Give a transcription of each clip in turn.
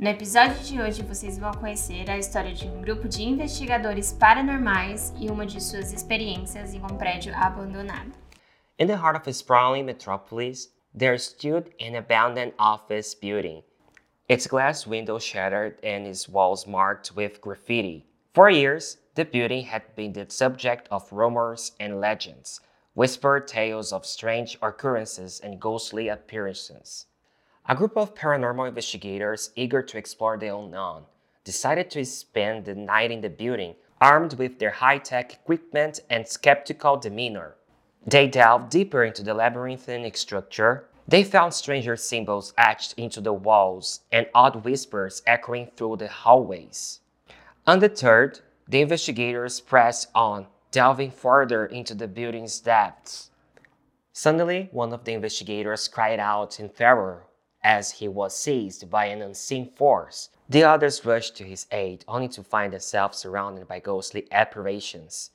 No episódio de hoje, vocês vão conhecer a história de um grupo de investigadores paranormais e uma de suas experiências em um prédio abandonado. In the heart of a sprawling metropolis, there stood an abandoned office building. Its glass windows shattered and its walls marked with graffiti. For years, the building had been the subject of rumors and legends, whispered tales of strange occurrences and ghostly appearances. A group of paranormal investigators eager to explore the unknown decided to spend the night in the building armed with their high tech equipment and skeptical demeanor. They delved deeper into the labyrinthine structure. They found stranger symbols etched into the walls and odd whispers echoing through the hallways. Undeterred, the investigators pressed on, delving further into the building's depths. Suddenly, one of the investigators cried out in terror as he was seized by an unseen force. The others rushed to his aid, only to find themselves surrounded by ghostly apparitions,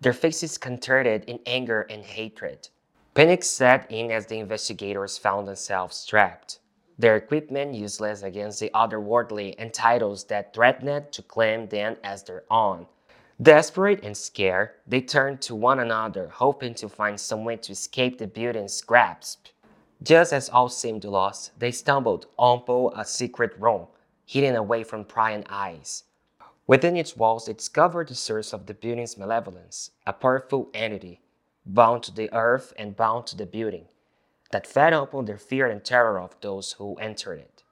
their faces contorted in anger and hatred. Panic set in as the investigators found themselves trapped, their equipment useless against the otherworldly and titles that threatened to claim them as their own. Desperate and scared, they turned to one another, hoping to find some way to escape the building's grasp. Just as all seemed lost, they stumbled upon a secret room, hidden away from prying eyes. Within its walls, they discovered the source of the building's malevolence, a powerful entity, bound to the earth and bound to the building, that fed upon the fear and terror of those who entered it.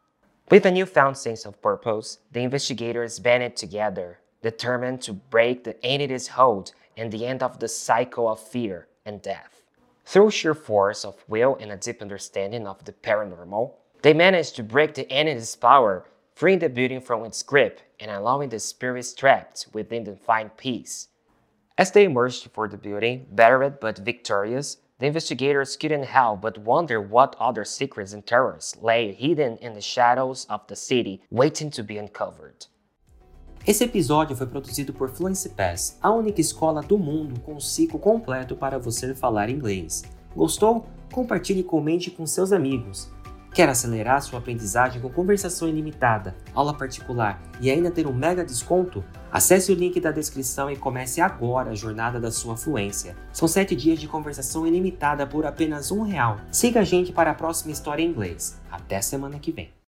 With a newfound sense of purpose, the investigators banded together, determined to break the entity's hold and the end of the cycle of fear and death. Through sheer force of will and a deep understanding of the paranormal, they managed to break the entity's power, freeing the building from its grip and allowing the spirits trapped within to find peace. As they emerged for the building, battered but victorious, the investigators couldn't help but wonder what other secrets and terrors lay hidden in the shadows of the city, waiting to be uncovered. Esse episódio foi produzido por Fluency Pass, a única escola do mundo com um ciclo completo para você falar inglês. Gostou? Compartilhe e comente com seus amigos. Quer acelerar sua aprendizagem com conversação ilimitada, aula particular e ainda ter um mega desconto? Acesse o link da descrição e comece agora a jornada da sua fluência. São 7 dias de conversação ilimitada por apenas um real. Siga a gente para a próxima história em inglês. Até semana que vem.